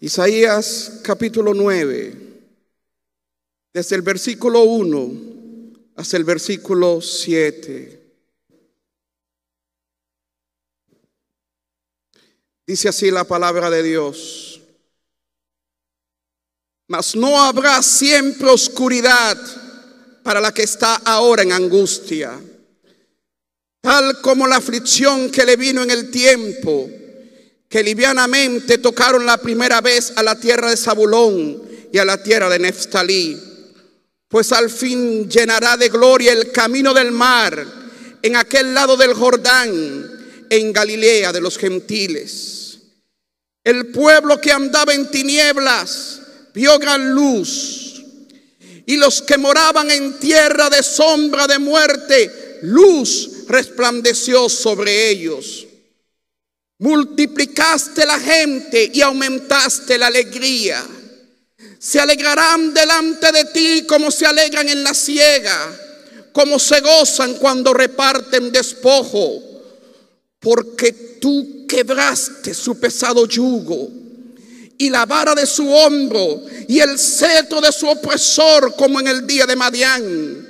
Isaías capítulo 9, desde el versículo 1 hasta el versículo 7. Dice así la palabra de Dios. Mas no habrá siempre oscuridad para la que está ahora en angustia, tal como la aflicción que le vino en el tiempo que livianamente tocaron la primera vez a la tierra de Zabulón y a la tierra de Neftalí. Pues al fin llenará de gloria el camino del mar en aquel lado del Jordán, en Galilea de los gentiles. El pueblo que andaba en tinieblas vio gran luz. Y los que moraban en tierra de sombra de muerte, luz resplandeció sobre ellos. Multiplicaste la gente y aumentaste la alegría. Se alegrarán delante de ti como se alegran en la siega, como se gozan cuando reparten despojo, porque tú quebraste su pesado yugo y la vara de su hombro y el cetro de su opresor como en el día de Madián.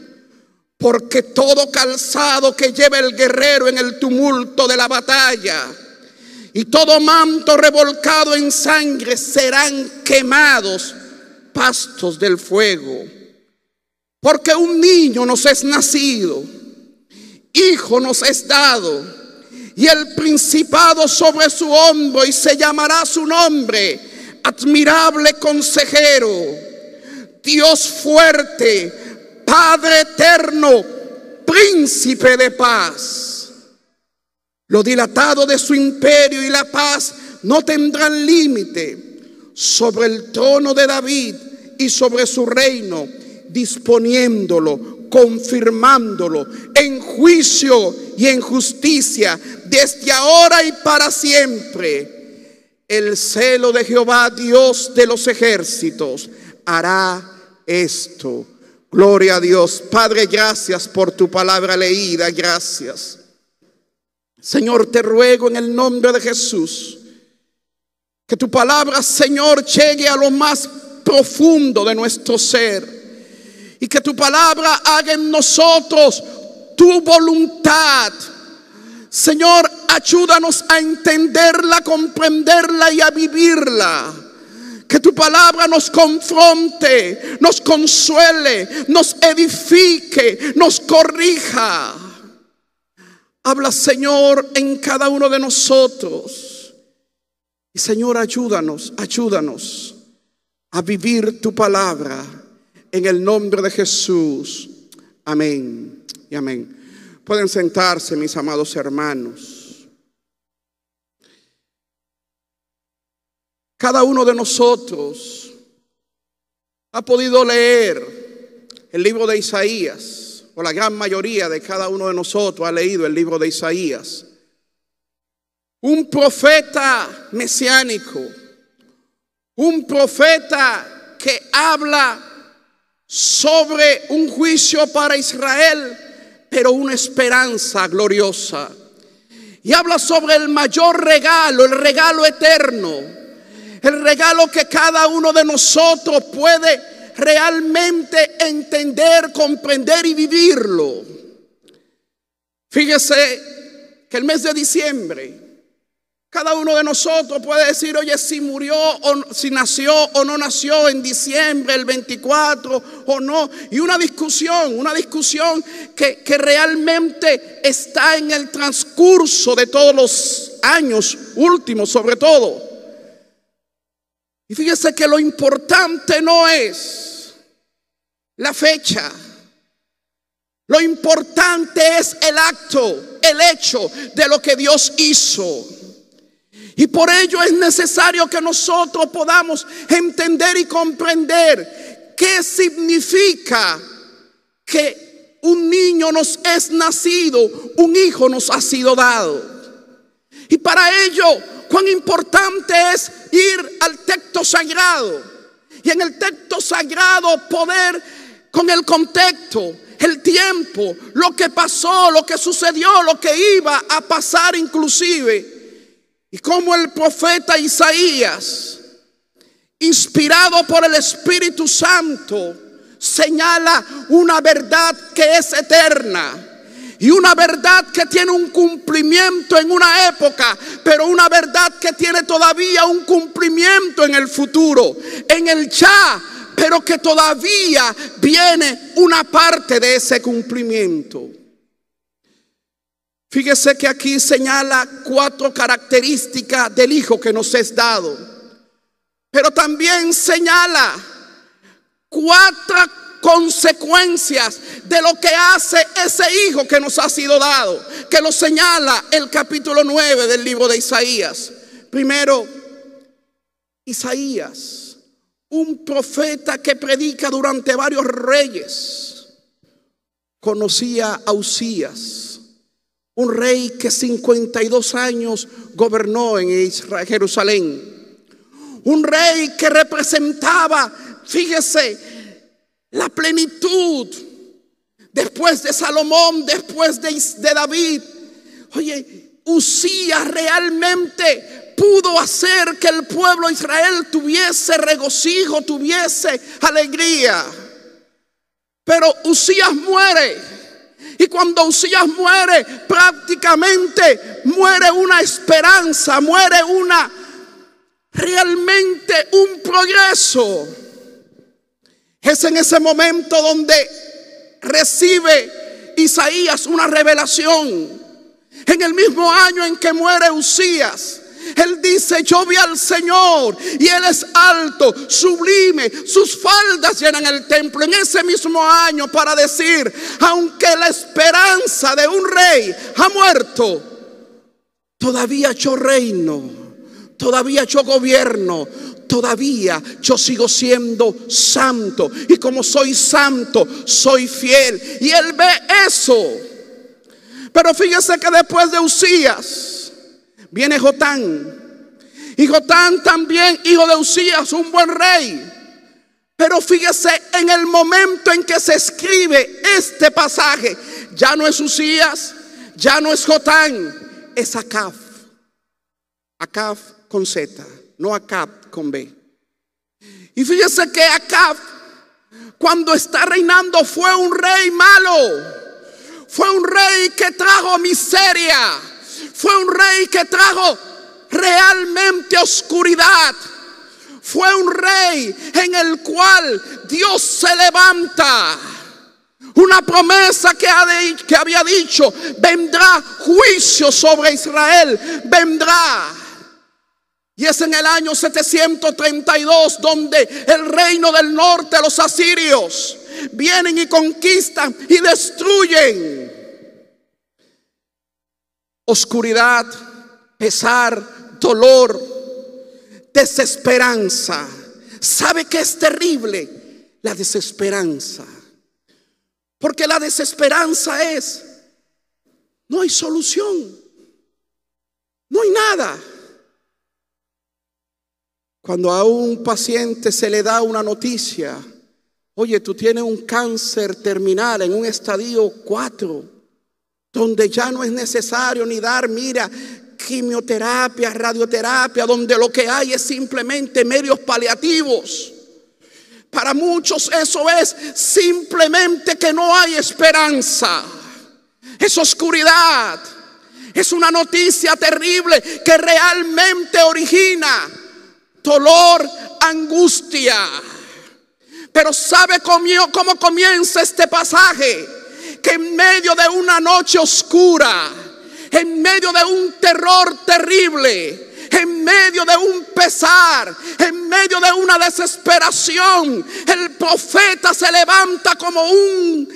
Porque todo calzado que lleva el guerrero en el tumulto de la batalla, y todo manto revolcado en sangre serán quemados pastos del fuego. Porque un niño nos es nacido, hijo nos es dado, y el principado sobre su hombro, y se llamará su nombre, admirable consejero, Dios fuerte, Padre eterno, príncipe de paz. Lo dilatado de su imperio y la paz no tendrán límite sobre el trono de David y sobre su reino, disponiéndolo, confirmándolo en juicio y en justicia desde ahora y para siempre. El celo de Jehová, Dios de los ejércitos, hará esto. Gloria a Dios. Padre, gracias por tu palabra leída. Gracias. Señor, te ruego en el nombre de Jesús que tu palabra, Señor, llegue a lo más profundo de nuestro ser y que tu palabra haga en nosotros tu voluntad. Señor, ayúdanos a entenderla, comprenderla y a vivirla. Que tu palabra nos confronte, nos consuele, nos edifique, nos corrija. Habla, Señor, en cada uno de nosotros. Y Señor, ayúdanos, ayúdanos a vivir tu palabra en el nombre de Jesús. Amén y amén. Pueden sentarse, mis amados hermanos. Cada uno de nosotros ha podido leer el libro de Isaías o la gran mayoría de cada uno de nosotros ha leído el libro de Isaías. Un profeta mesiánico, un profeta que habla sobre un juicio para Israel, pero una esperanza gloriosa. Y habla sobre el mayor regalo, el regalo eterno, el regalo que cada uno de nosotros puede realmente entender, comprender y vivirlo. Fíjese que el mes de diciembre, cada uno de nosotros puede decir, oye, si murió o si nació o no nació en diciembre, el 24 o no. Y una discusión, una discusión que, que realmente está en el transcurso de todos los años últimos, sobre todo. Y fíjese que lo importante no es la fecha. Lo importante es el acto, el hecho de lo que Dios hizo. Y por ello es necesario que nosotros podamos entender y comprender qué significa que un niño nos es nacido, un hijo nos ha sido dado. Y para ello cuán importante es ir al texto sagrado y en el texto sagrado poder con el contexto, el tiempo, lo que pasó, lo que sucedió, lo que iba a pasar inclusive. Y como el profeta Isaías inspirado por el Espíritu Santo, señala una verdad que es eterna. Y una verdad que tiene un cumplimiento en una época, pero una verdad que tiene todavía un cumplimiento en el futuro, en el ya, pero que todavía viene una parte de ese cumplimiento. Fíjese que aquí señala cuatro características del Hijo que nos es dado, pero también señala cuatro consecuencias de lo que hace ese hijo que nos ha sido dado, que lo señala el capítulo 9 del libro de Isaías. Primero, Isaías, un profeta que predica durante varios reyes, conocía a Usías, un rey que 52 años gobernó en Jerusalén. Un rey que representaba, fíjese, la plenitud. Después de Salomón, después de, David. Oye, Usías realmente pudo hacer que el pueblo de Israel tuviese regocijo, tuviese alegría. Pero Usías muere. Y cuando Usías muere, prácticamente muere una esperanza, muere una realmente un progreso. Es en ese momento donde recibe Isaías una revelación. En el mismo año en que muere Usías, él dice, yo vi al Señor y Él es alto, sublime, sus faldas llenan el templo en ese mismo año para decir, aunque la esperanza de un rey ha muerto, todavía yo reino, todavía yo gobierno, todavía yo sigo siendo santo. Y como soy santo, soy fiel. Y él ve eso. Pero fíjese que después de Usías viene Jotán. Y Jotán también, hijo de Usías, un buen rey. Pero fíjese en el momento en que se escribe este pasaje, ya no es Usías, ya no es Jotán, es Acab. Acab con Z, no Acab con B. Y fíjese que Acab, cuando está reinando, fue un rey malo. Fue un rey que trajo miseria. Fue un rey que trajo realmente oscuridad. Fue un rey en el cual Dios se levanta. Una promesa que, que había dicho, vendrá juicio sobre Israel, vendrá. Y es en el año 732 donde el reino del norte, los asirios, vienen y conquistan y destruyen. Oscuridad, pesar, dolor, desesperanza. ¿Sabe qué es terrible? La desesperanza. Porque la desesperanza es, no hay solución, no hay nada. Cuando a un paciente se le da una noticia, oye, tú tienes un cáncer terminal en un estadio 4, donde ya no es necesario ni dar, mira, quimioterapia, radioterapia, donde lo que hay es simplemente medios paliativos. Para muchos eso es simplemente que no hay esperanza. Es oscuridad. Es una noticia terrible que realmente origina dolor, angustia. Pero ¿sabe cómo, comienza este pasaje? Que en medio de una noche oscura, en medio de un terror terrible, en medio de un pesar, en medio de una desesperación, el profeta se levanta como un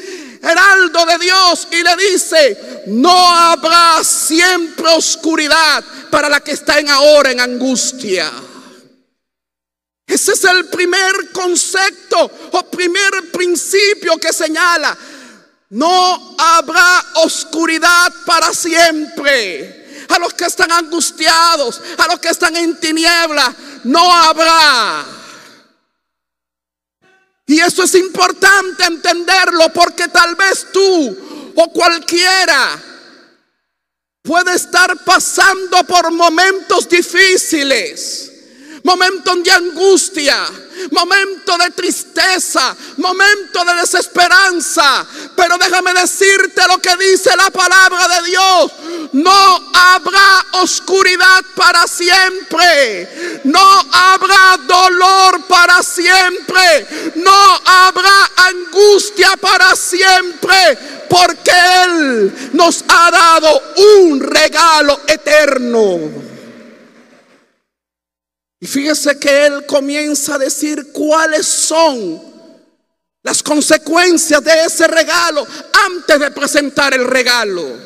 heraldo de Dios y le dice, no habrá siempre oscuridad para la que está en ahora en angustia. Ese es el primer concepto o primer principio que señala. No habrá oscuridad para siempre. A los que están angustiados, a los que están en tiniebla, no habrá. Y eso es importante entenderlo porque tal vez tú o cualquiera puede estar pasando por momentos difíciles momentos de angustia, momentos de tristeza, momentos de desesperanza. Pero déjame decirte lo que dice la palabra de Dios. No habrá oscuridad para siempre. No habrá dolor para siempre. No habrá angustia para siempre. Porque Él nos ha dado un regalo eterno. Y fíjese que él comienza a decir cuáles son las consecuencias de ese regalo antes de presentar el regalo.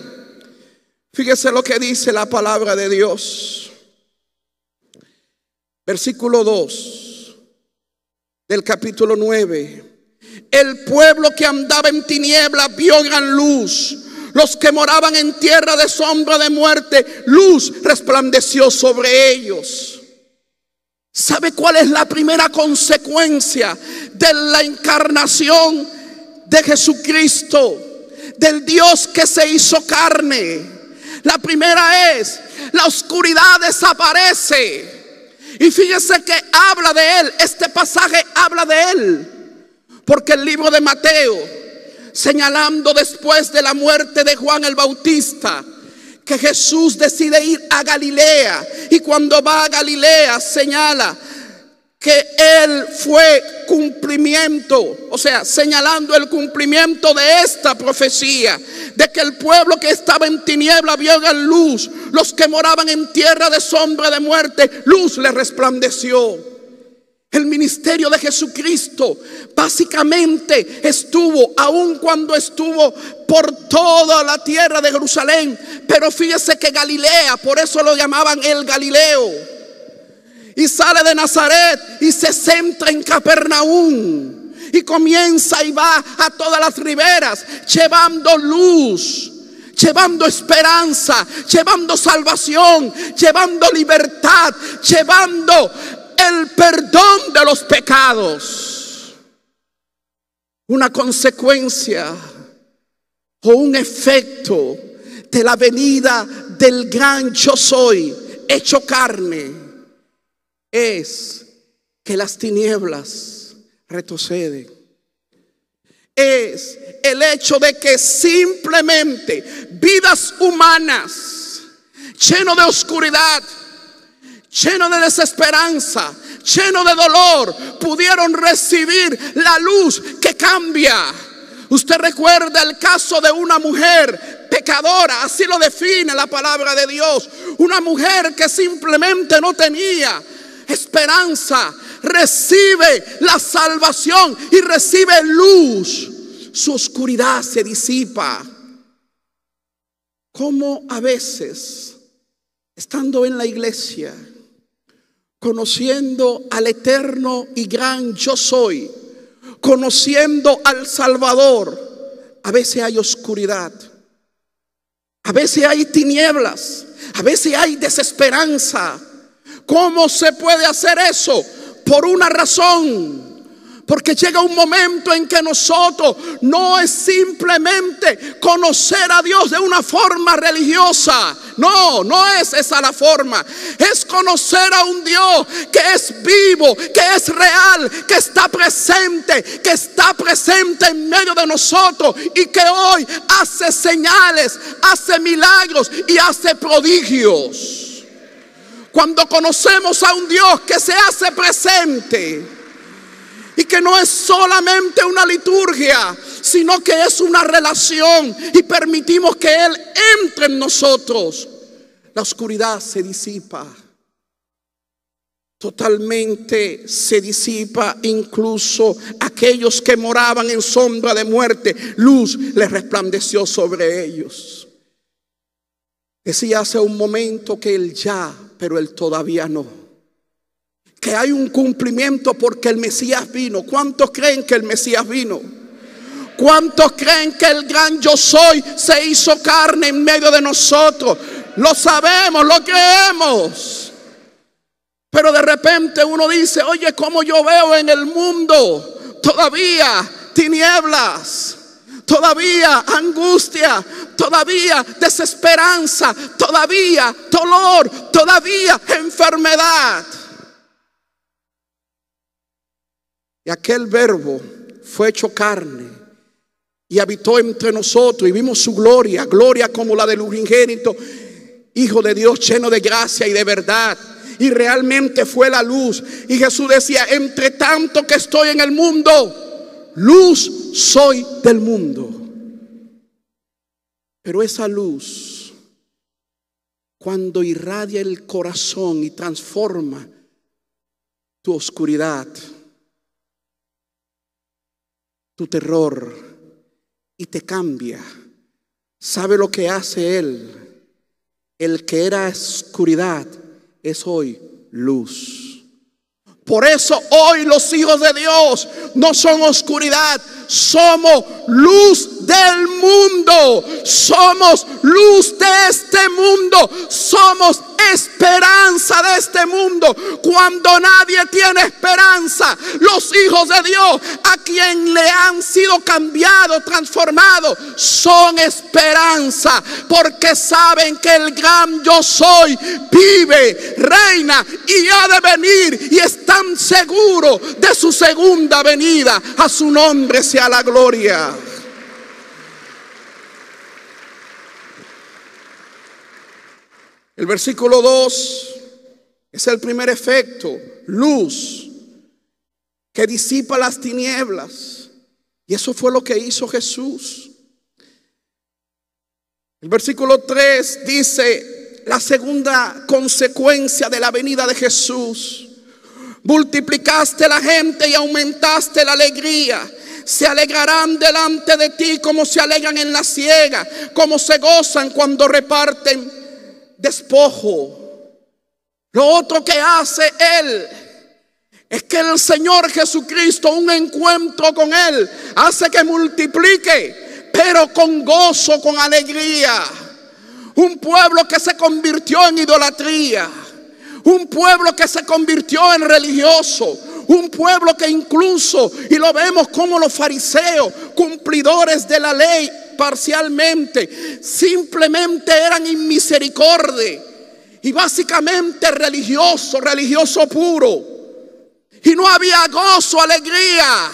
Fíjese lo que dice la palabra de Dios. Versículo 2 del capítulo 9. El pueblo que andaba en tinieblas vio gran luz. Los que moraban en tierra de sombra de muerte, luz resplandeció sobre ellos. ¿Sabe cuál es la primera consecuencia de la encarnación de Jesucristo? Del Dios que se hizo carne. La primera es, la oscuridad desaparece. Y fíjese que habla de él, este pasaje habla de él. Porque el libro de Mateo, señalando después de la muerte de Juan el Bautista, que Jesús decide ir a Galilea y cuando va a Galilea señala que él fue cumplimiento, o sea, señalando el cumplimiento de esta profecía, de que el pueblo que estaba en tiniebla vio gran luz, los que moraban en tierra de sombra de muerte, luz le resplandeció. El ministerio de Jesucristo básicamente estuvo, aun cuando estuvo por toda la tierra de Jerusalén. Pero fíjese que Galilea, por eso lo llamaban el Galileo. Y sale de Nazaret y se centra en Capernaum. Y comienza y va a todas las riberas llevando luz llevando esperanza, llevando salvación, llevando libertad, llevando el perdón de los pecados. Una consecuencia o un efecto de la venida del gran yo soy hecho carne es que las tinieblas retroceden. Es el hecho de que simplemente vidas humanas lleno de oscuridad, lleno de desesperanza, lleno de dolor, pudieron recibir la luz que cambia. Usted recuerda el caso de una mujer pecadora, así lo define la palabra de Dios. Una mujer que simplemente no tenía esperanza, recibe la salvación y recibe luz. Su oscuridad se disipa. Como a veces, estando en la iglesia, conociendo al eterno y gran yo soy, conociendo al Salvador, a veces hay oscuridad, a veces hay tinieblas, a veces hay desesperanza. ¿Cómo se puede hacer eso? Por una razón porque llega un momento en que nosotros no es simplemente conocer a Dios de una forma religiosa. No, no es esa la forma. Es conocer a un Dios que es vivo, que es real, que está presente, que está presente en medio de nosotros y que hoy hace señales, hace milagros y hace prodigios. Cuando conocemos a un Dios que se hace presente y que no es solamente una liturgia, sino que es una relación y permitimos que Él entre en nosotros. La oscuridad se disipa. Totalmente se disipa incluso aquellos que moraban en sombra de muerte. Luz les resplandeció sobre ellos. Decía hace un momento que Él ya, pero Él todavía no que hay un cumplimiento porque el Mesías vino. ¿Cuántos creen que el Mesías vino? ¿Cuántos creen que el gran yo soy se hizo carne en medio de nosotros? Lo sabemos, lo creemos. Pero de repente uno dice, oye, ¿cómo yo veo en el mundo todavía tinieblas? Todavía angustia, todavía desesperanza, todavía dolor, todavía enfermedad. Y aquel verbo fue hecho carne y habitó entre nosotros y vimos su gloria, gloria como la del unigénito, Hijo de Dios lleno de gracia y de verdad. Y realmente fue la luz. Y Jesús decía, entre tanto que estoy en el mundo, luz soy del mundo. Pero esa luz, cuando irradia el corazón y transforma tu oscuridad, tu terror, y te cambia. ¿Sabe lo que hace Él? El que era oscuridad es hoy luz. Por eso hoy los hijos de Dios no son oscuridad, somos luz del mundo, somos luz de este mundo, somos esperanza de este mundo. Cuando nadie tiene esperanza, los hijos de Dios, a quien le han sido cambiados, transformados, son esperanza, porque saben que el gran yo soy vive, reina y ha de venir y están seguros de su segunda venida. A su nombre sea la gloria. El versículo 2 es el primer efecto, luz, que disipa las tinieblas. Y eso fue lo que hizo Jesús. El versículo 3 dice la segunda consecuencia de la venida de Jesús. Multiplicaste la gente y aumentaste la alegría se alegrarán delante de ti como se alegran en la ciega, como se gozan cuando reparten despojo. Lo otro que hace Él es que el Señor Jesucristo, un encuentro con Él, hace que multiplique, pero con gozo, con alegría. Un pueblo que se convirtió en idolatría. Un pueblo que se convirtió en religioso. Un pueblo que incluso, y lo vemos como los fariseos, cumplidores de la ley, parcialmente, simplemente eran inmisericordia y básicamente religioso, religioso puro. Y no había gozo, alegría.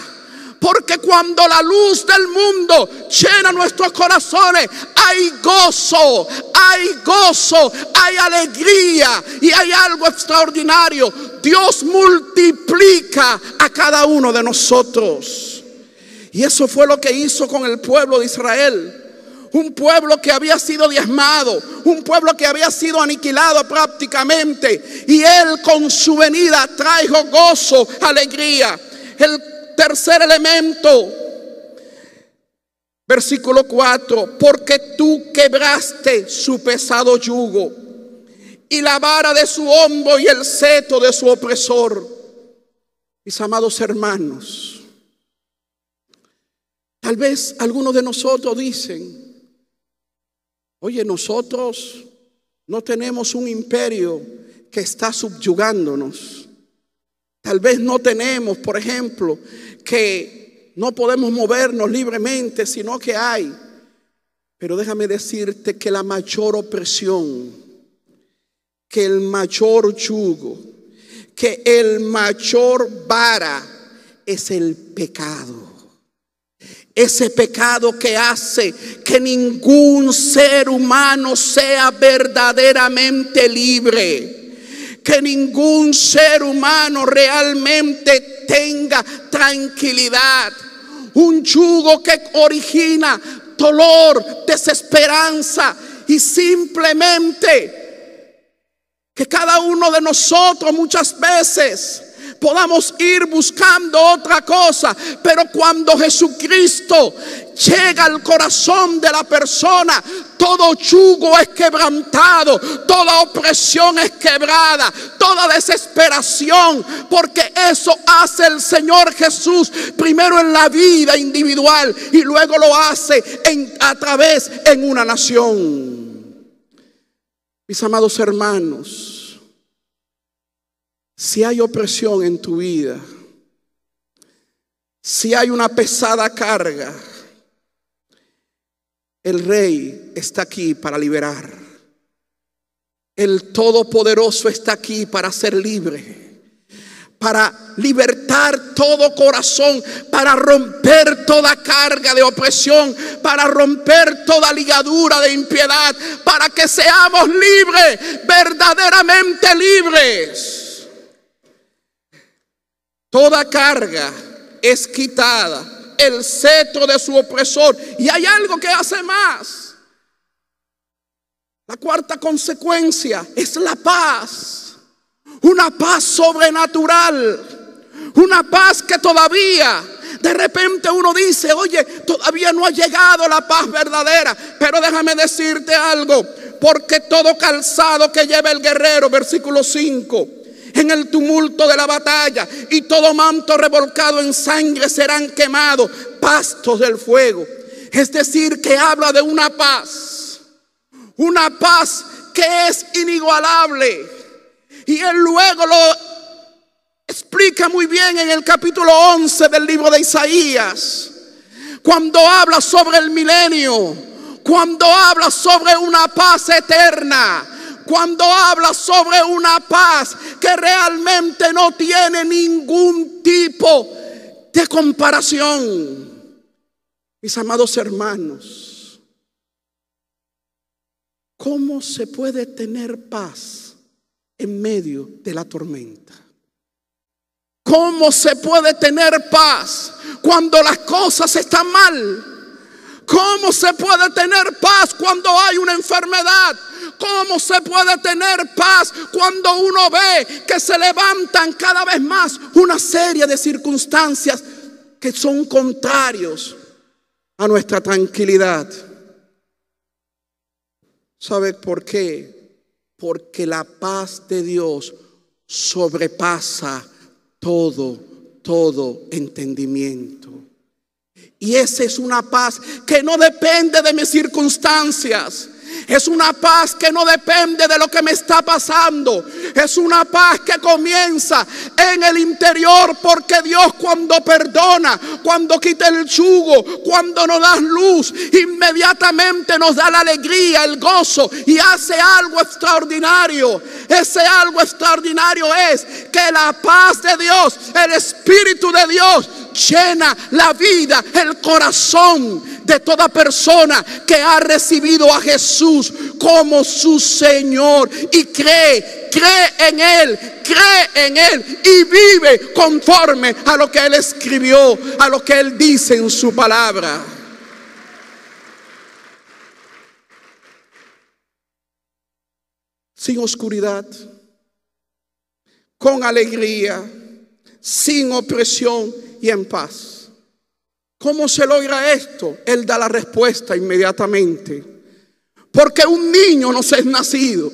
Porque cuando la luz del mundo llena nuestros corazones, hay gozo, hay gozo, hay alegría y hay algo extraordinario. Dios multiplica a cada uno de nosotros. Y eso fue lo que hizo con el pueblo de Israel. Un pueblo que había sido diezmado, un pueblo que había sido aniquilado prácticamente. Y Él con su venida trajo gozo, alegría. El tercer elemento, versículo 4, porque tú quebraste su pesado yugo y la vara de su hombro y el seto de su opresor. Mis amados hermanos, Tal vez algunos de nosotros dicen, oye, nosotros no tenemos un imperio que está subyugándonos. Tal vez no tenemos, por ejemplo, que no podemos movernos libremente, sino que hay. Pero déjame decirte que la mayor opresión, que el mayor yugo, que el mayor vara es el pecado. Ese pecado que hace que ningún ser humano sea verdaderamente libre. Que ningún ser humano realmente tenga tranquilidad. Un yugo que origina dolor, desesperanza y simplemente que cada uno de nosotros muchas veces podamos ir buscando otra cosa. Pero cuando Jesucristo llega al corazón de la persona, todo yugo es quebrantado, toda opresión es quebrada, toda desesperación, porque eso hace el Señor Jesús primero en la vida individual y luego lo hace a través en una nación. Mis amados hermanos, si hay opresión en tu vida, si hay una pesada carga, el rey está aquí para liberar. El Todopoderoso está aquí para ser libre para libertar todo corazón, para romper toda carga de opresión, para romper toda ligadura de impiedad, para que seamos libres, verdaderamente libres. Toda carga es quitada, el cetro de su opresor. Y hay algo que hace más. La cuarta consecuencia es la paz. Una paz sobrenatural. Una paz que todavía de repente uno dice, oye, todavía no ha llegado la paz verdadera. Pero déjame decirte algo, porque todo calzado que lleva el guerrero, versículo 5, en el tumulto de la batalla y todo manto revolcado en sangre serán quemados, pastos del fuego. Es decir, que habla de una paz, una paz que es inigualable y él luego lo explica muy bien en el capítulo 11 del libro de Isaías. Cuando habla sobre el milenio, cuando habla sobre una paz eterna, cuando habla sobre una paz que realmente no tiene ningún tipo de comparación. Mis amados hermanos, ¿cómo se puede tener paz en medio de la tormenta. ¿Cómo se puede tener paz cuando las cosas están mal? ¿Cómo se puede tener paz cuando hay una enfermedad? ¿Cómo se puede tener paz cuando uno ve que se levantan cada vez más una serie de circunstancias que son contrarios a nuestra tranquilidad? ¿Sabe por qué? porque la paz de Dios sobrepasa todo, todo entendimiento. Y esa es una paz que no depende de mis circunstancias. Es una paz que no depende de lo que me está pasando. Es una paz que comienza en el interior porque Dios cuando perdona, cuando quita el yugo, cuando nos da luz, inmediatamente nos da la alegría, el gozo y hace algo extraordinario. Ese algo extraordinario es que la paz de Dios, el Espíritu de Dios llena la vida, el corazón de toda persona que ha recibido a Como su Señor y cree, cree en Él, cree en Él y vive conforme a lo que Él escribió, a lo que Él dice en su palabra. Sin oscuridad, con alegría, sin opresión y en paz. ¿Cómo se logra esto? Él da la respuesta inmediatamente. Porque un niño nos es nacido.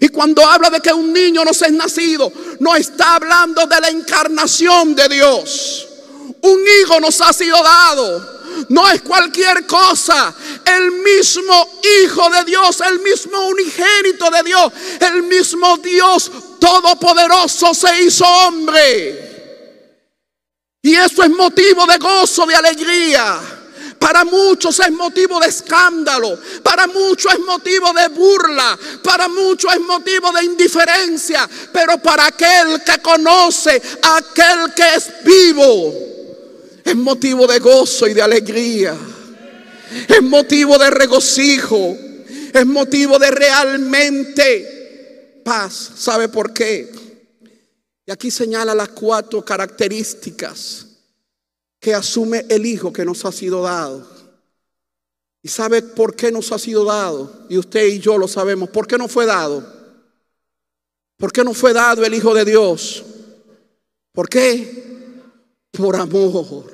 Y cuando habla de que un niño nos es nacido, no está hablando de la encarnación de Dios. Un hijo nos ha sido dado. No es cualquier cosa. El mismo Hijo de Dios, el mismo unigénito de Dios, el mismo Dios todopoderoso se hizo hombre. Y eso es motivo de gozo, de alegría. Para muchos es motivo de escándalo, para muchos es motivo de burla, para muchos es motivo de indiferencia, pero para aquel que conoce, aquel que es vivo, es motivo de gozo y de alegría, es motivo de regocijo, es motivo de realmente paz. ¿Sabe por qué? Y aquí señala las cuatro características que asume el Hijo que nos ha sido dado. ¿Y sabe por qué nos ha sido dado? Y usted y yo lo sabemos. ¿Por qué no fue dado? ¿Por qué no fue dado el Hijo de Dios? ¿Por qué? Por amor.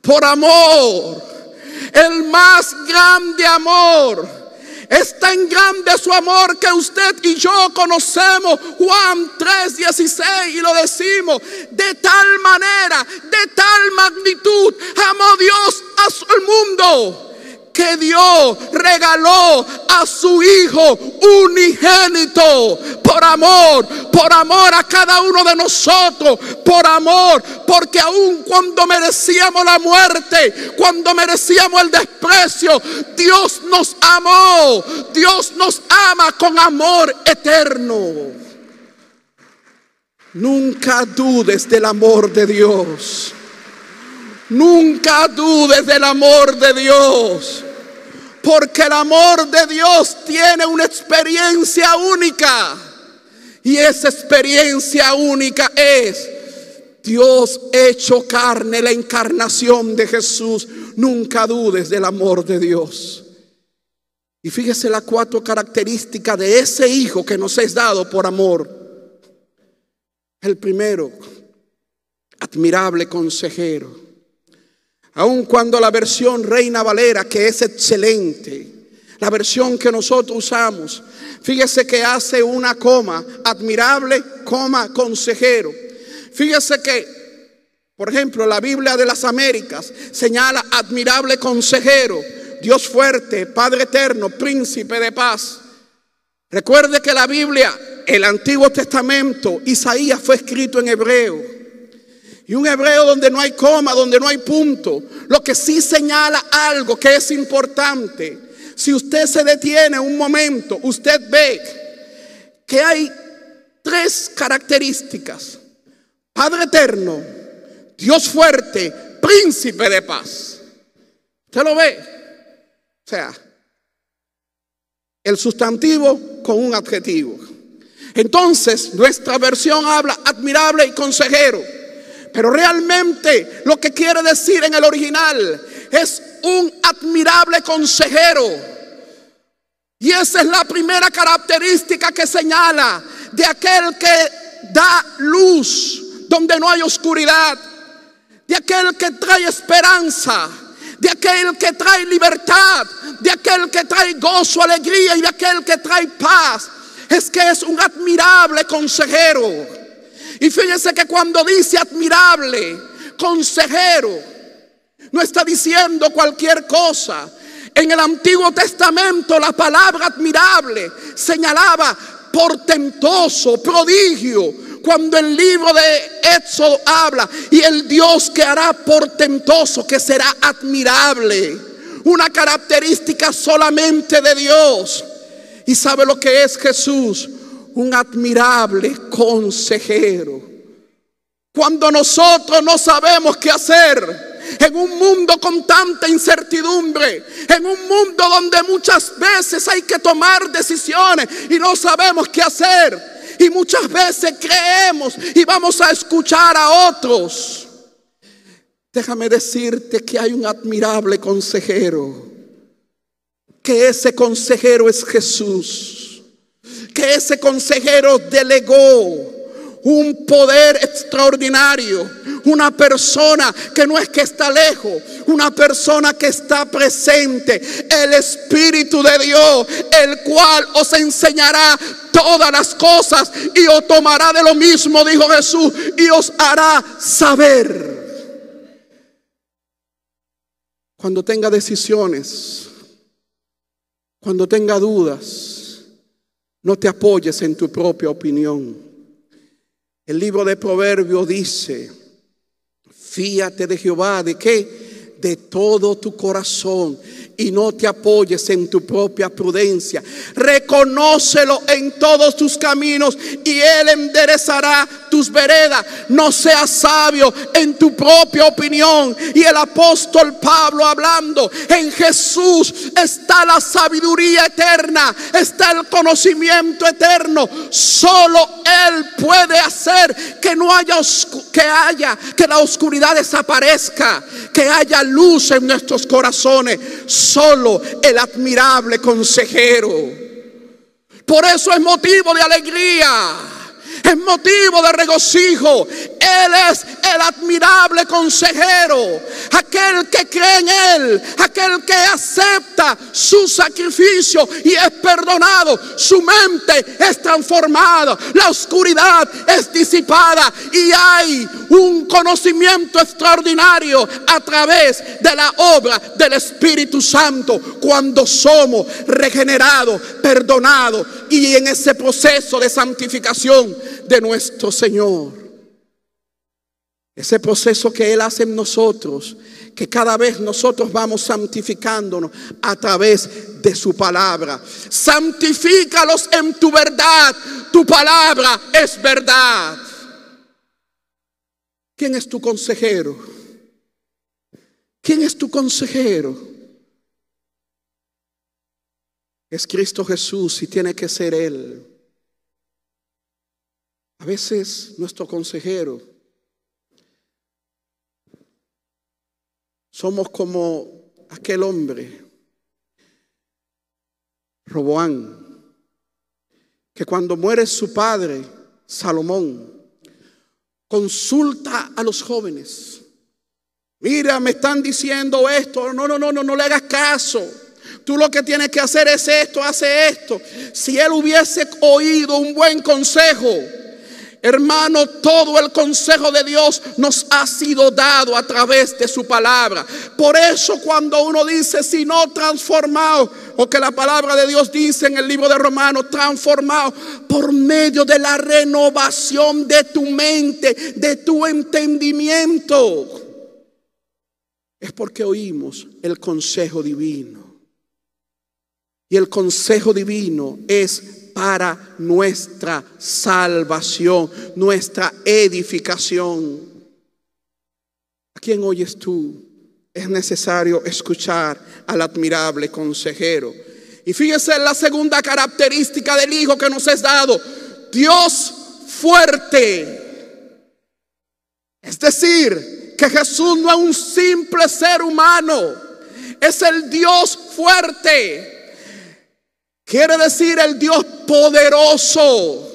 Por amor. El más grande amor es tan grande su amor que usted y yo conocemos. Juan 3:16 y lo decimos. De tal manera, de tal magnitud, amó Dios al mundo que Dios regaló a su Hijo unigénito por amor, por amor a cada uno de nosotros, por amor, porque aun cuando merecíamos la muerte, cuando merecíamos el desprecio, Dios nos amó, Dios nos ama con amor eterno. Nunca dudes del amor de Dios. Nunca dudes del amor de Dios. Porque el amor de Dios tiene una experiencia única. Y esa experiencia única es Dios hecho carne, la encarnación de Jesús. Nunca dudes del amor de Dios. Y fíjese las cuatro características de ese Hijo que nos es dado por amor. El primero, admirable consejero. Aun cuando la versión Reina Valera, que es excelente, la versión que nosotros usamos, fíjese que hace una coma, admirable, coma, consejero. Fíjese que, por ejemplo, la Biblia de las Américas señala admirable consejero, Dios fuerte, Padre eterno, príncipe de paz. Recuerde que la Biblia, el Antiguo Testamento, Isaías fue escrito en hebreo. Y un hebreo donde no hay coma, donde no hay punto. Lo que sí señala algo que es importante. Si usted se detiene un momento, usted ve que hay tres características. Padre eterno, Dios fuerte, príncipe de paz. ¿Usted lo ve? O sea, el sustantivo con un adjetivo. Entonces, nuestra versión habla admirable y consejero. Pero realmente lo que quiere decir en el original es un admirable consejero. Y esa es la primera característica que señala de aquel que da luz donde no hay oscuridad, de aquel que trae esperanza, de aquel que trae libertad, de aquel que trae gozo, alegría y de aquel que trae paz. Es que es un admirable consejero. Y fíjense que cuando dice admirable, consejero, no está diciendo cualquier cosa. En el Antiguo Testamento la palabra admirable señalaba portentoso, prodigio. Cuando el libro de Éxodo habla y el Dios que hará portentoso, que será admirable. Una característica solamente de Dios. ¿Y sabe lo que es Jesús? Un admirable consejero. Cuando nosotros no sabemos qué hacer, en un mundo con tanta incertidumbre, en un mundo donde muchas veces hay que tomar decisiones y no sabemos qué hacer. Y muchas veces creemos y vamos a escuchar a otros. Déjame decirte que hay un admirable consejero, que ese consejero es Jesús que ese consejero delegó un poder extraordinario, una persona que no es que está lejos, una persona que está presente, el Espíritu de Dios, el cual os enseñará todas las cosas y os tomará de lo mismo, dijo Jesús, y os hará saber. Cuando tenga decisiones, cuando tenga dudas, no te apoyes en tu propia opinión. El libro de Proverbios dice, fíate de Jehová, ¿de qué? De todo tu corazón y no te apoyes en tu propia prudencia. Reconócelo en todos tus caminos y Él enderezará tus veredas. No seas sabio en tu propia opinión. Y el apóstol Pablo hablando, en Jesús está la sabiduría eterna, está el conocimiento eterno. Solo Él puede hacer que no haya, que haya, que la oscuridad desaparezca, que haya luz en nuestros corazones solo el admirable consejero. Por eso es motivo de alegría es motivo de regocijo. Él es el admirable consejero, aquel que cree en Él, aquel que acepta su sacrificio y es perdonado. Su mente es transformada, la oscuridad es disipada y hay un conocimiento extraordinario a través de la obra del Espíritu Santo cuando somos regenerados, perdonados y en ese proceso de santificación de nuestro Señor. Ese proceso que Él hace en nosotros, que cada vez nosotros vamos santificándonos a través de su palabra. Santifícalos en tu verdad. Tu palabra es verdad. ¿Quién es tu consejero? ¿Quién es tu consejero? Es Cristo Jesús y tiene que ser Él. A veces nuestro consejero somos como aquel hombre, Roboán, que cuando muere su padre, Salomón, consulta a los jóvenes. Mira, me están diciendo esto. No, no, no, no, no le hagas caso. Tú lo que tienes que hacer es esto, hace esto. Si él hubiese oído un buen consejo, Hermano, todo el consejo de Dios nos ha sido dado a través de su palabra. Por eso cuando uno dice, si no transformado, o que la palabra de Dios dice en el libro de Romanos, transformado por medio de la renovación de tu mente, de tu entendimiento, es porque oímos el consejo divino. Y el consejo divino es para nuestra salvación, nuestra edificación. ¿A quién oyes tú? Es necesario escuchar al admirable consejero. Y fíjese la segunda característica del Hijo que nos es dado. Dios fuerte. Es decir, que Jesús no es un simple ser humano, es el Dios fuerte. Quiere decir el Dios poderoso.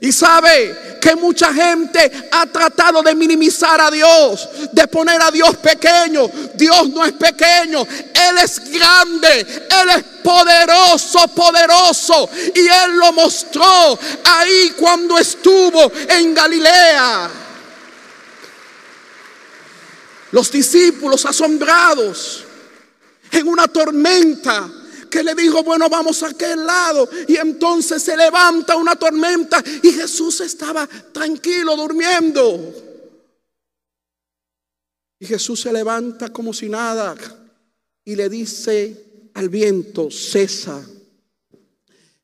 Y sabe que mucha gente ha tratado de minimizar a Dios, de poner a Dios pequeño. Dios no es pequeño, Él es grande, Él es poderoso, poderoso. Y Él lo mostró ahí cuando estuvo en Galilea. Los discípulos asombrados en una tormenta que le dijo, bueno, vamos a aquel lado. Y entonces se levanta una tormenta y Jesús estaba tranquilo durmiendo. Y Jesús se levanta como si nada y le dice al viento, cesa.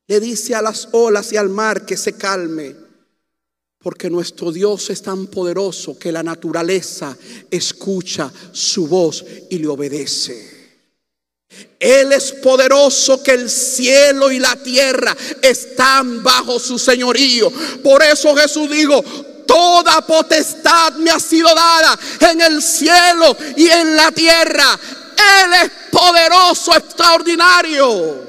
Le dice a las olas y al mar que se calme. Porque nuestro Dios es tan poderoso que la naturaleza escucha su voz y le obedece. Él es poderoso que el cielo y la tierra están bajo su señorío. Por eso Jesús dijo, toda potestad me ha sido dada en el cielo y en la tierra. Él es poderoso, extraordinario.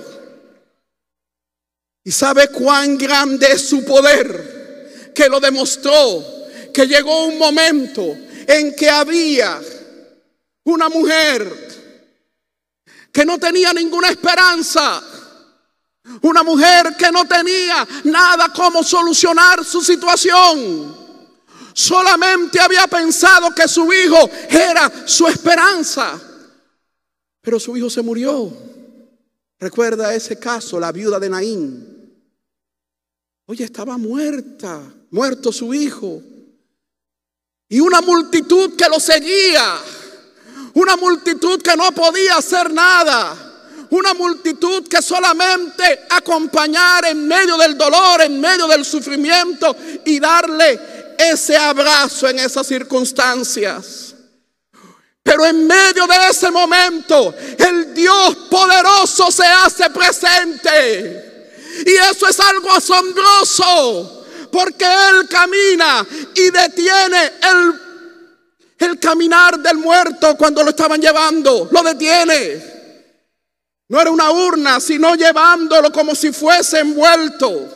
¿Y sabe cuán grande es su poder? Que lo demostró, que llegó un momento en que había una mujer que no tenía ninguna esperanza. Una mujer que no tenía nada como solucionar su situación. Solamente había pensado que su hijo era su esperanza. Pero su hijo se murió. Recuerda ese caso, la viuda de Naín. Oye, estaba muerta, muerto su hijo. Y una multitud que lo seguía. Una multitud que no podía hacer nada. Una multitud que solamente acompañar en medio del dolor, en medio del sufrimiento y darle ese abrazo en esas circunstancias. Pero en medio de ese momento, el Dios poderoso se hace presente. Y eso es algo asombroso, porque Él camina y detiene el el caminar del muerto cuando lo estaban llevando. Lo detiene. No era una urna, sino llevándolo como si fuese envuelto.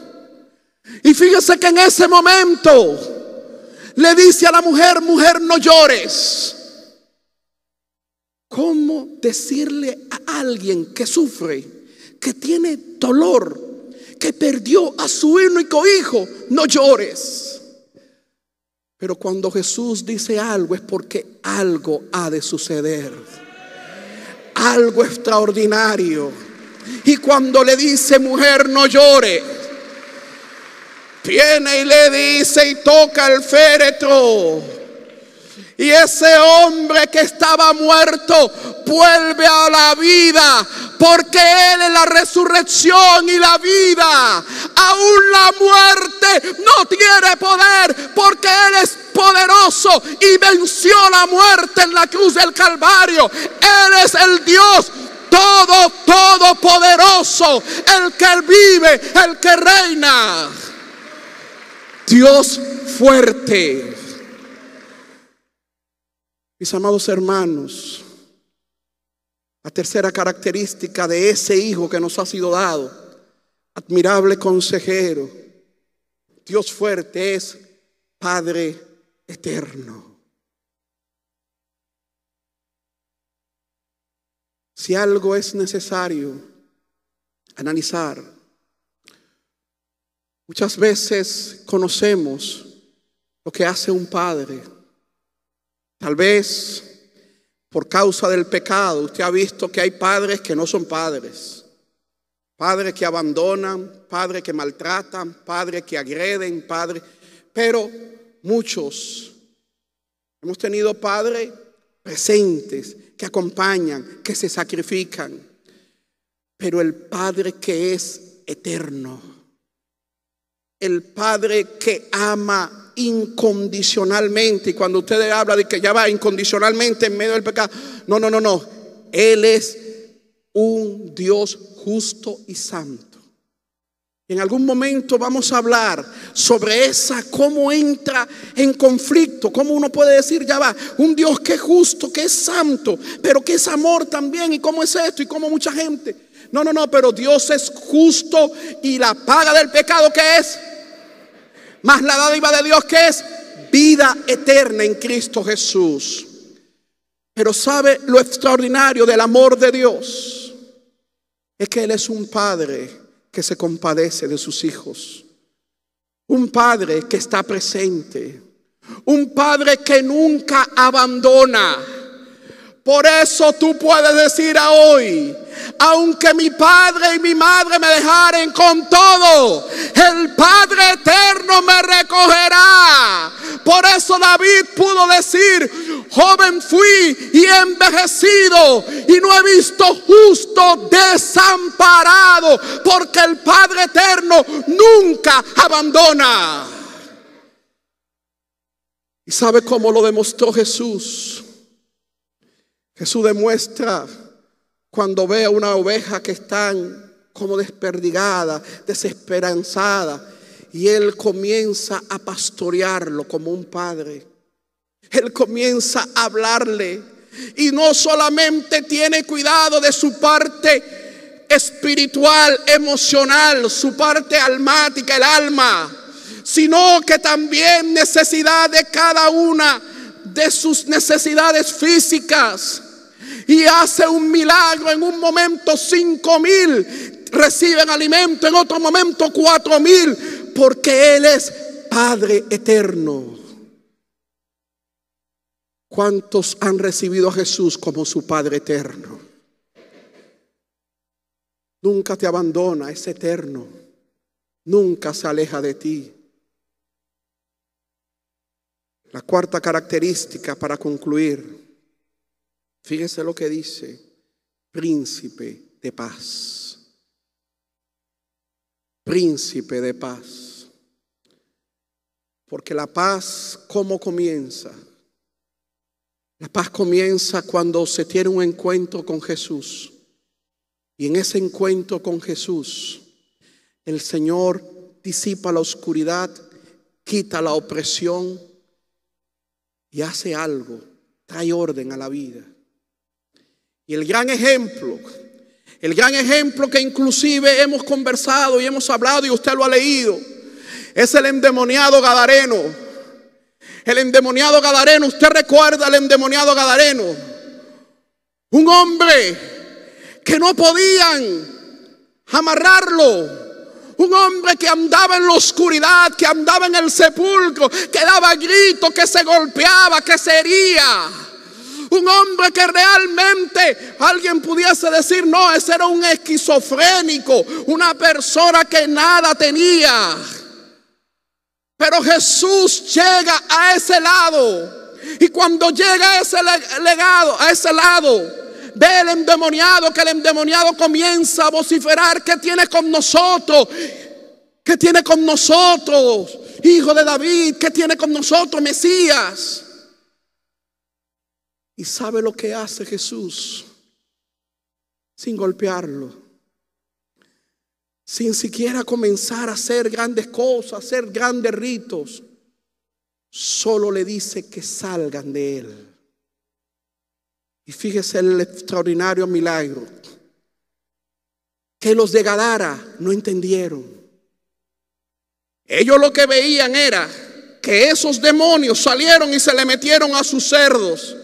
Y fíjese que en ese momento le dice a la mujer, mujer, no llores. ¿Cómo decirle a alguien que sufre, que tiene dolor, que perdió a su único hijo, no llores? Pero cuando Jesús dice algo es porque algo ha de suceder. Algo extraordinario. Y cuando le dice, mujer, no llore, viene y le dice y toca el féretro. Y ese hombre que estaba muerto vuelve a la vida porque Él es la resurrección y la vida. Aún la muerte no tiene poder porque Él es poderoso poderoso y venció la muerte en la cruz del Calvario. Él es el Dios todo, todopoderoso, el que vive, el que reina. Dios fuerte. Mis amados hermanos, la tercera característica de ese hijo que nos ha sido dado, admirable consejero, Dios fuerte es Padre eterno. Si algo es necesario analizar, muchas veces conocemos lo que hace un padre. Tal vez por causa del pecado, usted ha visto que hay padres que no son padres. Padres que abandonan, padres que maltratan, padres que agreden, padres. Pero muchos hemos tenido padres presentes que acompañan, que se sacrifican. Pero el Padre que es eterno, el Padre que ama incondicionalmente. Y cuando usted habla de que ya va incondicionalmente en medio del pecado, no, no, no, no. Él es un Dios justo y santo. En algún momento vamos a hablar sobre esa, cómo entra en conflicto, cómo uno puede decir, ya va, un Dios que es justo, que es santo, pero que es amor también, y cómo es esto, y cómo mucha gente. No, no, no, pero Dios es justo y la paga del pecado que es más la dádiva de Dios que es vida eterna en Cristo Jesús. Pero sabe lo extraordinario del amor de Dios. Es que Él es un padre que se compadece de sus hijos. Un padre que está presente. Un padre que nunca abandona. Por eso tú puedes decir a hoy, aunque mi padre y mi madre me dejaren con todo, el Padre eterno me recogerá. Por eso David pudo decir, joven fui y envejecido y no he visto justo desamparado, porque el Padre eterno nunca abandona. ¿Y sabe cómo lo demostró Jesús? Jesús demuestra cuando ve a una oveja que está como desperdigada, desesperanzada, y él comienza a pastorearlo como un padre. Él comienza a hablarle y no solamente tiene cuidado de su parte espiritual, emocional, su parte almática, el alma, sino que también necesidad de cada una de sus necesidades físicas y hace un milagro. En un momento cinco mil reciben alimento, en otro momento cuatro mil, porque Él es Padre eterno. ¿Cuántos han recibido a Jesús como su Padre eterno? Nunca te abandona, es eterno. Nunca se aleja de ti. La cuarta característica para concluir Fíjese lo que dice, príncipe de paz. Príncipe de paz. Porque la paz, ¿cómo comienza? La paz comienza cuando se tiene un encuentro con Jesús. Y en ese encuentro con Jesús, el Señor disipa la oscuridad, quita la opresión y hace algo, trae orden a la vida. Y el gran ejemplo, el gran ejemplo que inclusive hemos conversado y hemos hablado y usted lo ha leído, es el endemoniado Gadareno. El endemoniado Gadareno, usted recuerda el endemoniado Gadareno. Un hombre que no podían amarrarlo. Un hombre que andaba en la oscuridad, que andaba en el sepulcro, que daba gritos, que se golpeaba, que se hería. Un hombre que realmente alguien pudiese decir, no, ese era un esquizofrénico, una persona que nada tenía. Pero Jesús llega a ese lado. Y cuando llega a ese legado, a ese lado, ve el endemoniado, que el endemoniado comienza a vociferar que tiene con nosotros, que tiene con nosotros. Hijo de David, ¿qué tiene con nosotros, Mesías? ¿Y sabe lo que hace Jesús? Sin golpearlo. Sin siquiera comenzar a hacer grandes cosas, hacer grandes ritos. Solo le dice que salgan de él. Y fíjese el extraordinario milagro. Que los de Gadara no entendieron. Ellos lo que veían era que esos demonios salieron y se le metieron a sus cerdos.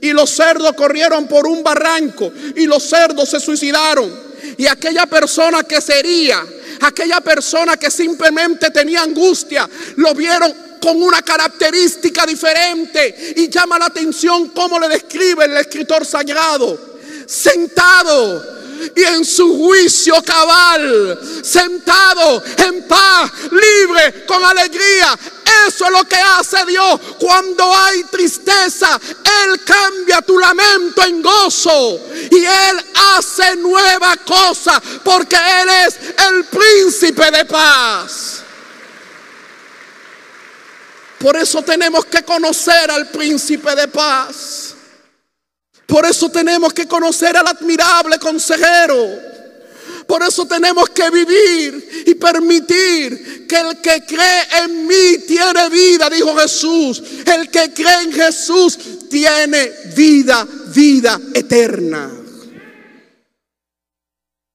Y los cerdos corrieron por un barranco y los cerdos se suicidaron. Y aquella persona que sería, aquella persona que simplemente tenía angustia, lo vieron con una característica diferente y llama la atención cómo le describe el escritor sagrado. Sentado y en su juicio cabal, sentado en paz, libre, con alegría. Eso es lo que hace Dios cuando hay tristeza. Él cambia tu lamento en gozo y Él hace nueva cosa porque Él es el príncipe de paz. Por eso tenemos que conocer al príncipe de paz. Por eso tenemos que conocer al admirable consejero. Por eso tenemos que vivir y permitir que el que cree en mí tiene vida, dijo Jesús. El que cree en Jesús tiene vida, vida eterna.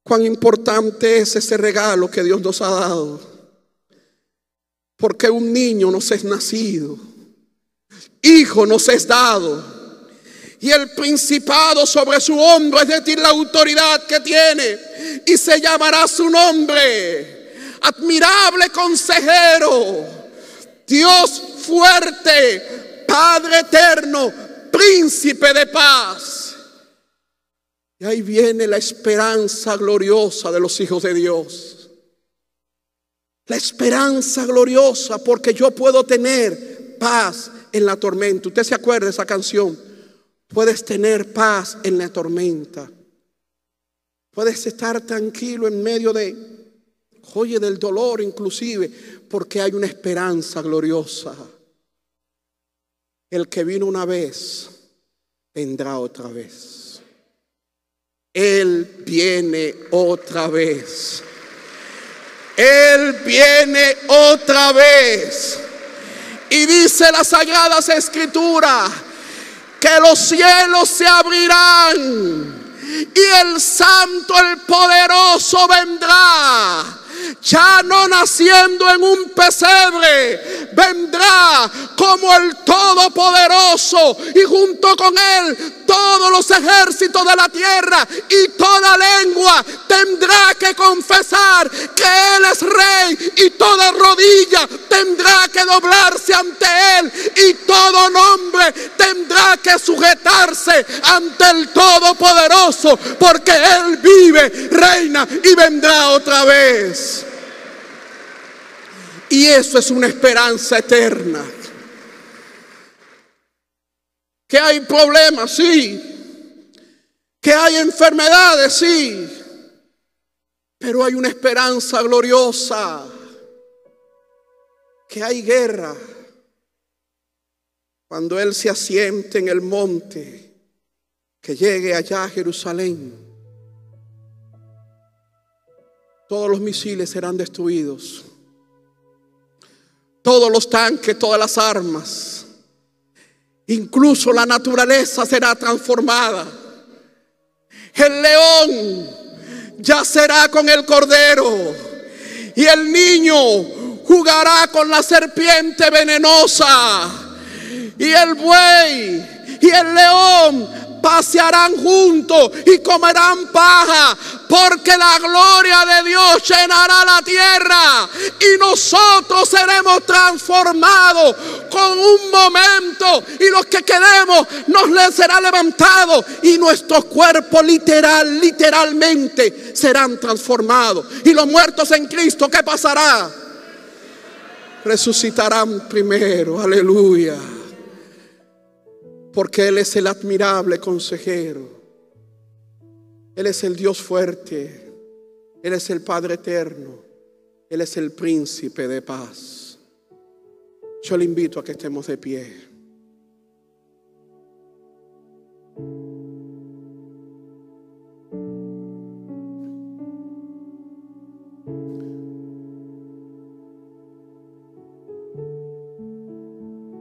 Cuán importante es ese regalo que Dios nos ha dado. Porque un niño nos es nacido, hijo nos es dado. Y el principado sobre su hombro, es decir, la autoridad que tiene. Y se llamará su nombre. Admirable consejero. Dios fuerte. Padre eterno. Príncipe de paz. Y ahí viene la esperanza gloriosa de los hijos de Dios. La esperanza gloriosa porque yo puedo tener paz en la tormenta. Usted se acuerda de esa canción. Puedes tener paz en la tormenta. Puedes estar tranquilo en medio de, oye, del dolor inclusive, porque hay una esperanza gloriosa. El que vino una vez, vendrá otra vez. Él viene otra vez. Él viene otra vez. Y dice las sagradas escrituras que los cielos se abrirán y el santo, el poderoso vendrá ya no naciendo en un pesebre, vendrá como el Todopoderoso y junto con él todos los ejércitos de la tierra y toda lengua tendrá que confesar que Él es rey y toda rodilla tendrá que doblarse ante Él y todo nombre tendrá que sujetarse ante el Todopoderoso porque Él vive, reina y vendrá otra vez. Y eso es una esperanza eterna. Que hay problemas, sí. Que hay enfermedades, sí. Pero hay una esperanza gloriosa. Que hay guerra. Cuando Él se asiente en el monte, que llegue allá a Jerusalén, todos los misiles serán destruidos todos los tanques, todas las armas. Incluso la naturaleza será transformada. El león ya será con el cordero. Y el niño jugará con la serpiente venenosa. Y el buey y el león pasearán juntos y comerán paja, porque la gloria de Dios llenará la tierra y nosotros seremos transformados con un momento y los que quedemos nos les será levantado y nuestros cuerpos literal, literalmente serán transformados. Y los muertos en Cristo, ¿qué pasará? Resucitarán primero, aleluya porque Él es el admirable consejero. Él es el Dios fuerte. Él es el Padre eterno. Él es el príncipe de paz. Yo le invito a que estemos de pie.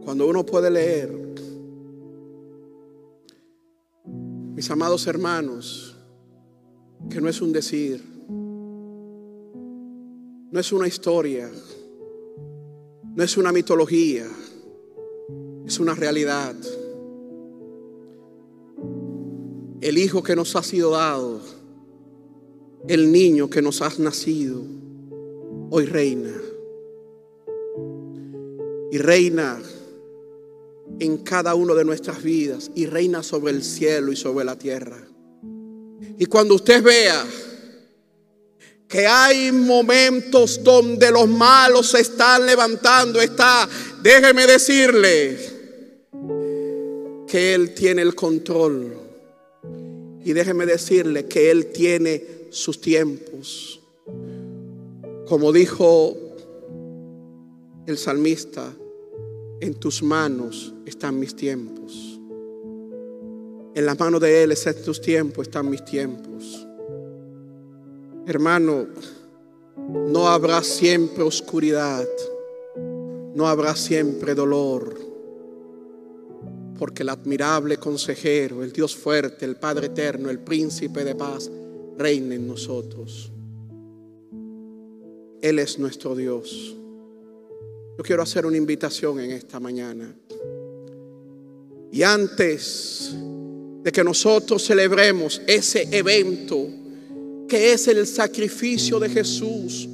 Cuando uno puede leer, amados hermanos, que no es un decir, no es una historia, no es una mitología, es una realidad. El hijo que nos ha sido dado, el niño que nos ha nacido, hoy reina. Y reina en cada una de nuestras vidas y reina sobre el cielo y sobre la tierra. Y cuando usted vea que hay momentos donde los malos se están levantando, está, déjeme decirle que Él tiene el control. Y déjeme decirle que Él tiene sus tiempos. Como dijo el salmista, en tus manos están mis tiempos. En las manos de Él en tus tiempos, están mis tiempos. Hermano, no habrá siempre oscuridad, no habrá siempre dolor, porque el admirable consejero, el Dios fuerte, el Padre eterno, el príncipe de paz, reina en nosotros. Él es nuestro Dios. Quiero hacer una invitación en esta mañana. Y antes de que nosotros celebremos ese evento que es el sacrificio de Jesús,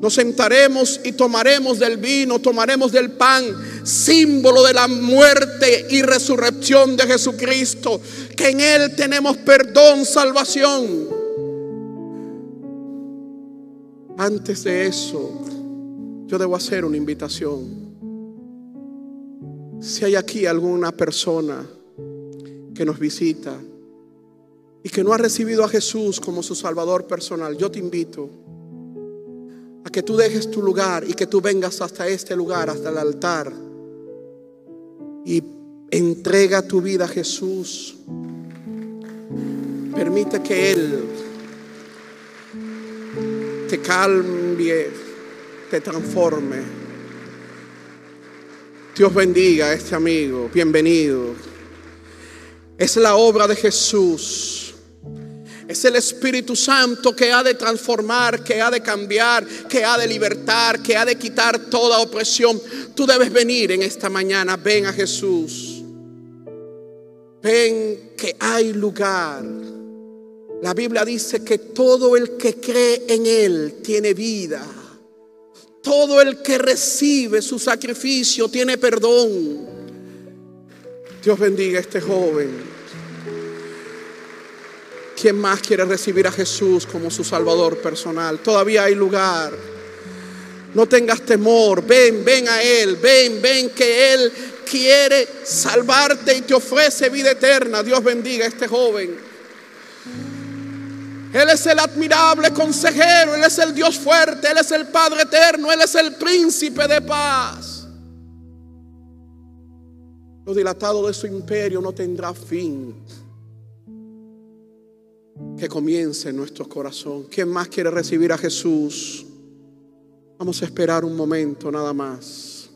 nos sentaremos y tomaremos del vino, tomaremos del pan, símbolo de la muerte y resurrección de Jesucristo, que en Él tenemos perdón, salvación. Antes de eso, yo debo hacer una invitación. Si hay aquí alguna persona que nos visita y que no ha recibido a Jesús como su Salvador personal, yo te invito a que tú dejes tu lugar y que tú vengas hasta este lugar, hasta el altar y entrega tu vida a Jesús. Permite que Él te cambie te transforme. Dios bendiga a este amigo, bienvenido. Es la obra de Jesús. Es el Espíritu Santo que ha de transformar, que ha de cambiar, que ha de libertar, que ha de quitar toda opresión. Tú debes venir en esta mañana. Ven a Jesús. Ven que hay lugar. La Biblia dice que todo el que cree en Él tiene vida. Todo el que recibe su sacrificio tiene perdón. Dios bendiga a este joven. ¿Quién más quiere recibir a Jesús como su Salvador personal? Todavía hay lugar. No tengas temor. Ven, ven a Él. Ven, ven que Él quiere salvarte y te ofrece vida eterna. Dios bendiga a este joven. Él es el admirable consejero, Él es el Dios fuerte, Él es el Padre eterno, Él es el príncipe de paz. Lo dilatado de su imperio no tendrá fin. Que comience en nuestro corazón. ¿Quién más quiere recibir a Jesús? Vamos a esperar un momento nada más.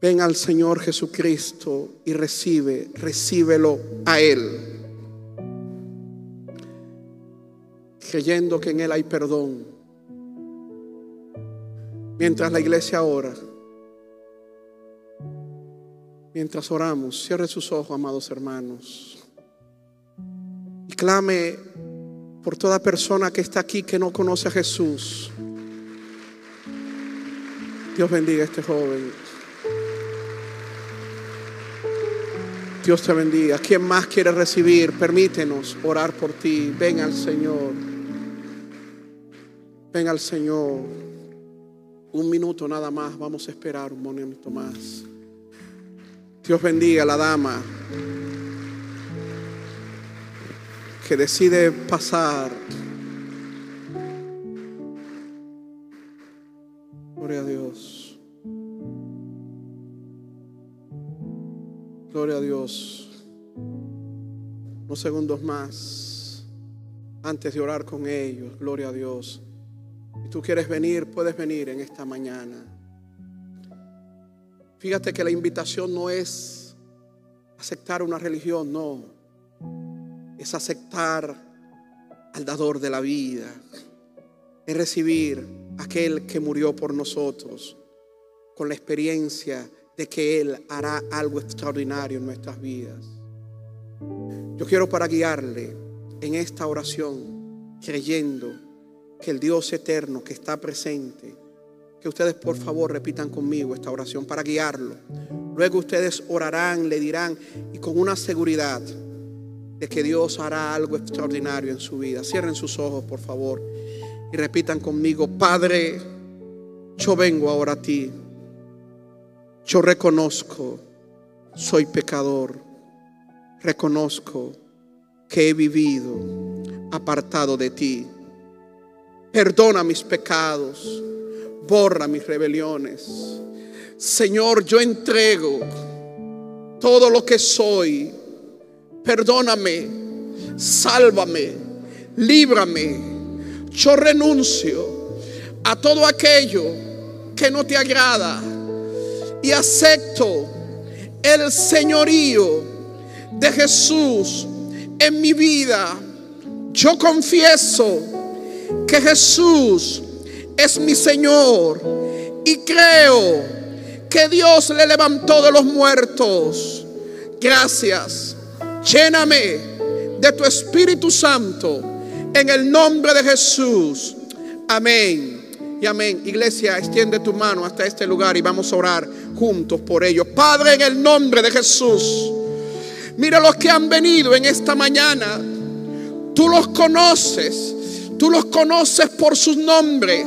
Ven al Señor Jesucristo y recibe, recíbelo a Él. Creyendo que en Él hay perdón. Mientras la iglesia ora, mientras oramos, cierre sus ojos, amados hermanos, y clame por toda persona que está aquí que no conoce a Jesús. Dios bendiga a este joven. Dios te bendiga. ¿Quién más quiere recibir? Permítenos orar por ti. Ven al Señor. Ven al Señor. Un minuto nada más. Vamos a esperar un momento más. Dios bendiga a la dama que decide pasar. Gloria a Dios. Gloria a Dios. Unos segundos más antes de orar con ellos. Gloria a Dios. Si tú quieres venir, puedes venir en esta mañana. Fíjate que la invitación no es aceptar una religión, no. Es aceptar al dador de la vida. Es recibir a aquel que murió por nosotros con la experiencia de que Él hará algo extraordinario en nuestras vidas. Yo quiero para guiarle en esta oración, creyendo que el Dios eterno que está presente, que ustedes por favor repitan conmigo esta oración para guiarlo. Luego ustedes orarán, le dirán y con una seguridad de que Dios hará algo extraordinario en su vida. Cierren sus ojos, por favor, y repitan conmigo, Padre, yo vengo ahora a ti. Yo reconozco, soy pecador. Reconozco que he vivido apartado de ti. Perdona mis pecados, borra mis rebeliones. Señor, yo entrego todo lo que soy. Perdóname, sálvame, líbrame. Yo renuncio a todo aquello que no te agrada y acepto el señorío de Jesús en mi vida. Yo confieso que Jesús es mi Señor y creo que Dios le levantó de los muertos. Gracias. Lléname de tu Espíritu Santo en el nombre de Jesús. Amén. Y amén. Iglesia, extiende tu mano hasta este lugar y vamos a orar juntos por ellos. Padre, en el nombre de Jesús. Mira los que han venido en esta mañana. Tú los conoces. Tú los conoces por sus nombres.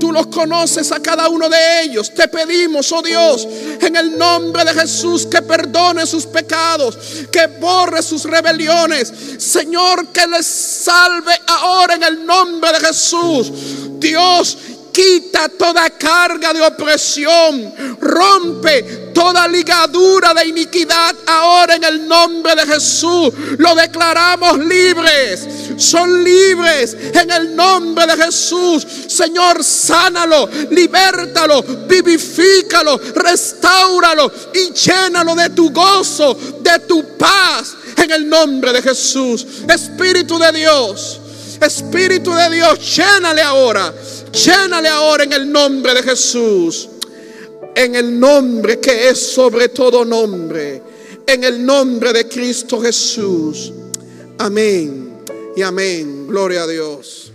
Tú los conoces a cada uno de ellos. Te pedimos, oh Dios, en el nombre de Jesús, que perdone sus pecados, que borre sus rebeliones. Señor, que les salve ahora en el nombre de Jesús. Dios, quita toda carga de opresión, rompe toda ligadura de iniquidad ahora en el nombre de Jesús. Lo declaramos libres, son libres en el nombre de Jesús. Señor, sánalo, libértalo, vivifícalo, restauralo y llénalo de tu gozo, de tu paz en el nombre de Jesús. Espíritu de Dios. Espíritu de Dios, llénale ahora, llénale ahora en el nombre de Jesús, en el nombre que es sobre todo nombre, en el nombre de Cristo Jesús. Amén y amén. Gloria a Dios.